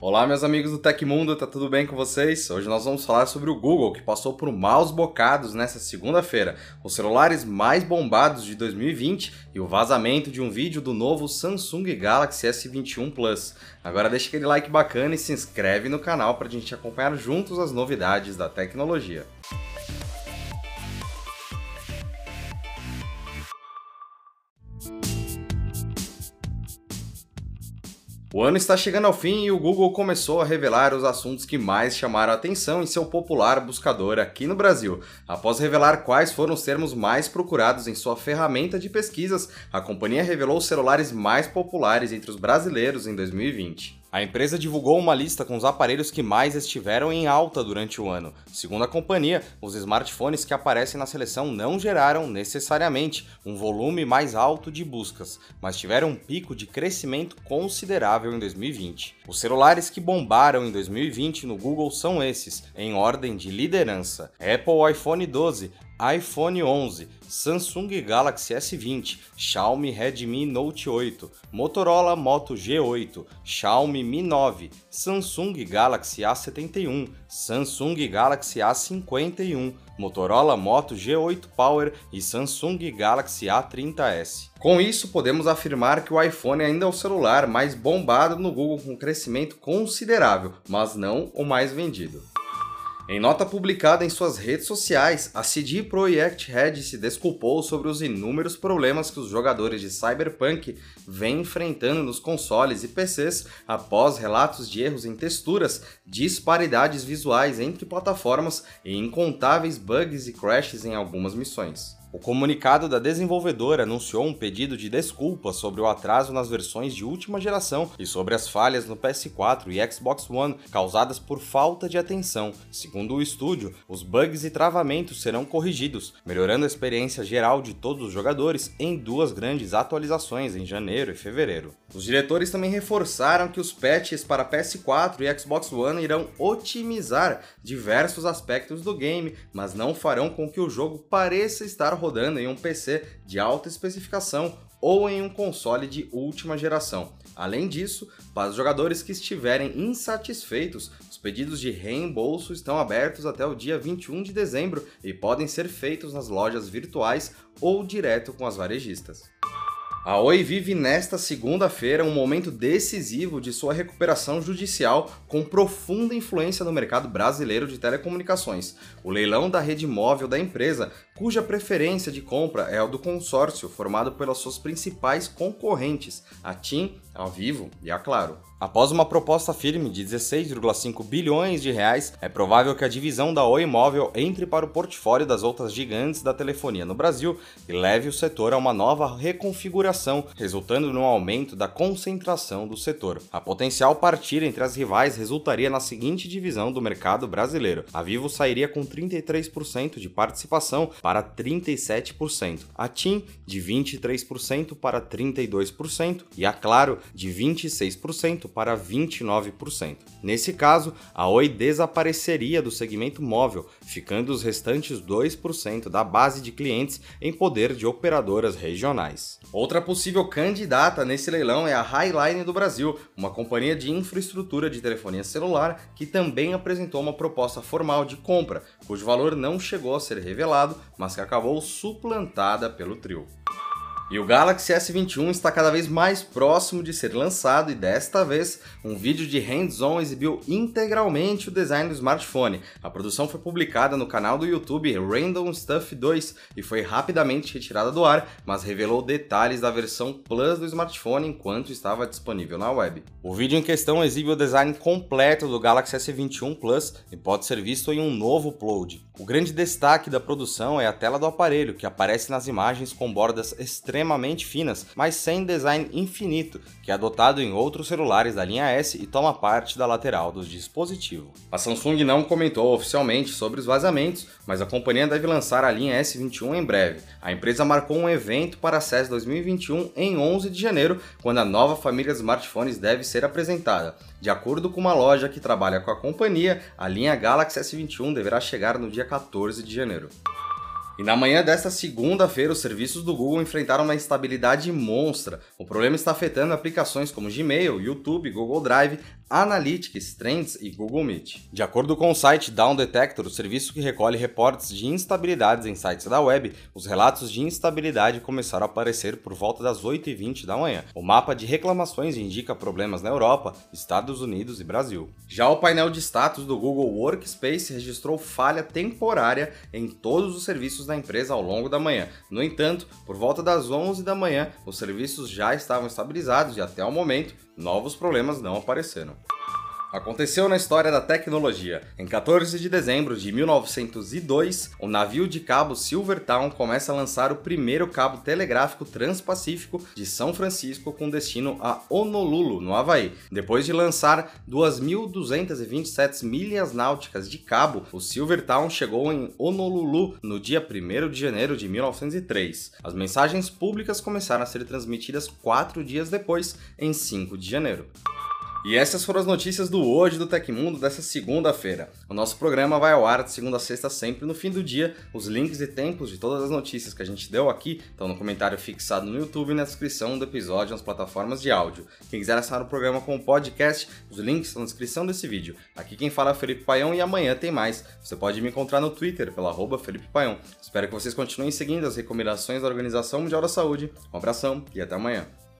Olá, meus amigos do Tecmundo, tá tudo bem com vocês? Hoje nós vamos falar sobre o Google, que passou por maus bocados nesta segunda-feira, os celulares mais bombados de 2020 e o vazamento de um vídeo do novo Samsung Galaxy S21 Plus. Agora deixa aquele like bacana e se inscreve no canal para a gente acompanhar juntos as novidades da tecnologia. O ano está chegando ao fim e o Google começou a revelar os assuntos que mais chamaram a atenção em seu popular buscador aqui no Brasil. Após revelar quais foram os termos mais procurados em sua ferramenta de pesquisas, a companhia revelou os celulares mais populares entre os brasileiros em 2020. A empresa divulgou uma lista com os aparelhos que mais estiveram em alta durante o ano. Segundo a companhia, os smartphones que aparecem na seleção não geraram necessariamente um volume mais alto de buscas, mas tiveram um pico de crescimento considerável em 2020. Os celulares que bombaram em 2020 no Google são esses, em ordem de liderança: Apple iPhone 12, iPhone 11, Samsung Galaxy S20, Xiaomi Redmi Note 8, Motorola Moto G8, Xiaomi Mi 9, Samsung Galaxy A71, Samsung Galaxy A51, Motorola Moto G8 Power e Samsung Galaxy A30s. Com isso, podemos afirmar que o iPhone ainda é o celular mais bombado no Google com crescimento considerável, mas não o mais vendido. Em nota publicada em suas redes sociais, a CD Projekt Red se desculpou sobre os inúmeros problemas que os jogadores de Cyberpunk vêm enfrentando nos consoles e PCs após relatos de erros em texturas, disparidades visuais entre plataformas e incontáveis bugs e crashes em algumas missões. O comunicado da desenvolvedora anunciou um pedido de desculpas sobre o atraso nas versões de última geração e sobre as falhas no PS4 e Xbox One causadas por falta de atenção. Segundo o estúdio, os bugs e travamentos serão corrigidos, melhorando a experiência geral de todos os jogadores em duas grandes atualizações em janeiro e fevereiro. Os diretores também reforçaram que os patches para PS4 e Xbox One irão otimizar diversos aspectos do game, mas não farão com que o jogo pareça estar rodando em um PC de alta especificação ou em um console de última geração. Além disso, para os jogadores que estiverem insatisfeitos, os pedidos de reembolso estão abertos até o dia 21 de dezembro e podem ser feitos nas lojas virtuais ou direto com as varejistas. A Oi vive nesta segunda-feira um momento decisivo de sua recuperação judicial com profunda influência no mercado brasileiro de telecomunicações. O leilão da rede móvel da empresa, cuja preferência de compra é o do consórcio formado pelas suas principais concorrentes, a TIM, a Vivo e a Claro. Após uma proposta firme de 16,5 bilhões de reais, é provável que a divisão da Oi Móvel entre para o portfólio das outras gigantes da telefonia no Brasil e leve o setor a uma nova reconfiguração, resultando no aumento da concentração do setor. A potencial partida entre as rivais resultaria na seguinte divisão do mercado brasileiro: a Vivo sairia com 33% de participação para 37%, a TIM de 23% para 32% e a Claro de 26% para 29%. Nesse caso, a Oi desapareceria do segmento móvel, ficando os restantes 2% da base de clientes em poder de operadoras regionais. Outra possível candidata nesse leilão é a Highline do Brasil, uma companhia de infraestrutura de telefonia celular que também apresentou uma proposta formal de compra, cujo valor não chegou a ser revelado, mas que acabou suplantada pelo trio. E o Galaxy S21 está cada vez mais próximo de ser lançado e desta vez um vídeo de hands-on exibiu integralmente o design do smartphone. A produção foi publicada no canal do YouTube Random Stuff 2 e foi rapidamente retirada do ar, mas revelou detalhes da versão Plus do smartphone enquanto estava disponível na web. O vídeo em questão exibe o design completo do Galaxy S21 Plus e pode ser visto em um novo upload. O grande destaque da produção é a tela do aparelho, que aparece nas imagens com bordas extremamente finas, mas sem design infinito, que é adotado em outros celulares da linha S e toma parte da lateral do dispositivo. A Samsung não comentou oficialmente sobre os vazamentos, mas a companhia deve lançar a linha S21 em breve. A empresa marcou um evento para a CES 2021 em 11 de janeiro, quando a nova família de smartphones deve ser apresentada. De acordo com uma loja que trabalha com a companhia, a linha Galaxy S21 deverá chegar no dia 14 de janeiro. E na manhã desta segunda-feira, os serviços do Google enfrentaram uma instabilidade monstra. O problema está afetando aplicações como Gmail, YouTube, Google Drive, Analytics, Trends e Google Meet. De acordo com o site Down Detector, o serviço que recolhe reportes de instabilidades em sites da web, os relatos de instabilidade começaram a aparecer por volta das 8h20 da manhã. O mapa de reclamações indica problemas na Europa, Estados Unidos e Brasil. Já o painel de status do Google Workspace registrou falha temporária em todos os serviços da empresa ao longo da manhã. No entanto, por volta das 11 da manhã, os serviços já estavam estabilizados e até o momento, novos problemas não apareceram. Aconteceu na história da tecnologia. Em 14 de dezembro de 1902, o navio de cabo Silvertown começa a lançar o primeiro cabo telegráfico transpacífico de São Francisco com destino a Honolulu, no Havaí. Depois de lançar 2.227 milhas náuticas de cabo, o Silvertown chegou em Honolulu no dia 1 de janeiro de 1903. As mensagens públicas começaram a ser transmitidas quatro dias depois, em 5 de janeiro. E essas foram as notícias do Hoje do Tecmundo dessa segunda-feira. O nosso programa vai ao ar de segunda a sexta sempre no fim do dia. Os links e tempos de todas as notícias que a gente deu aqui estão no comentário fixado no YouTube e na descrição do episódio nas plataformas de áudio. Quem quiser assinar o programa com o podcast, os links estão na descrição desse vídeo. Aqui quem fala é Felipe Paião e amanhã tem mais. Você pode me encontrar no Twitter pela arroba Felipe Paião. Espero que vocês continuem seguindo as recomendações da Organização Mundial da Saúde. Um abração e até amanhã.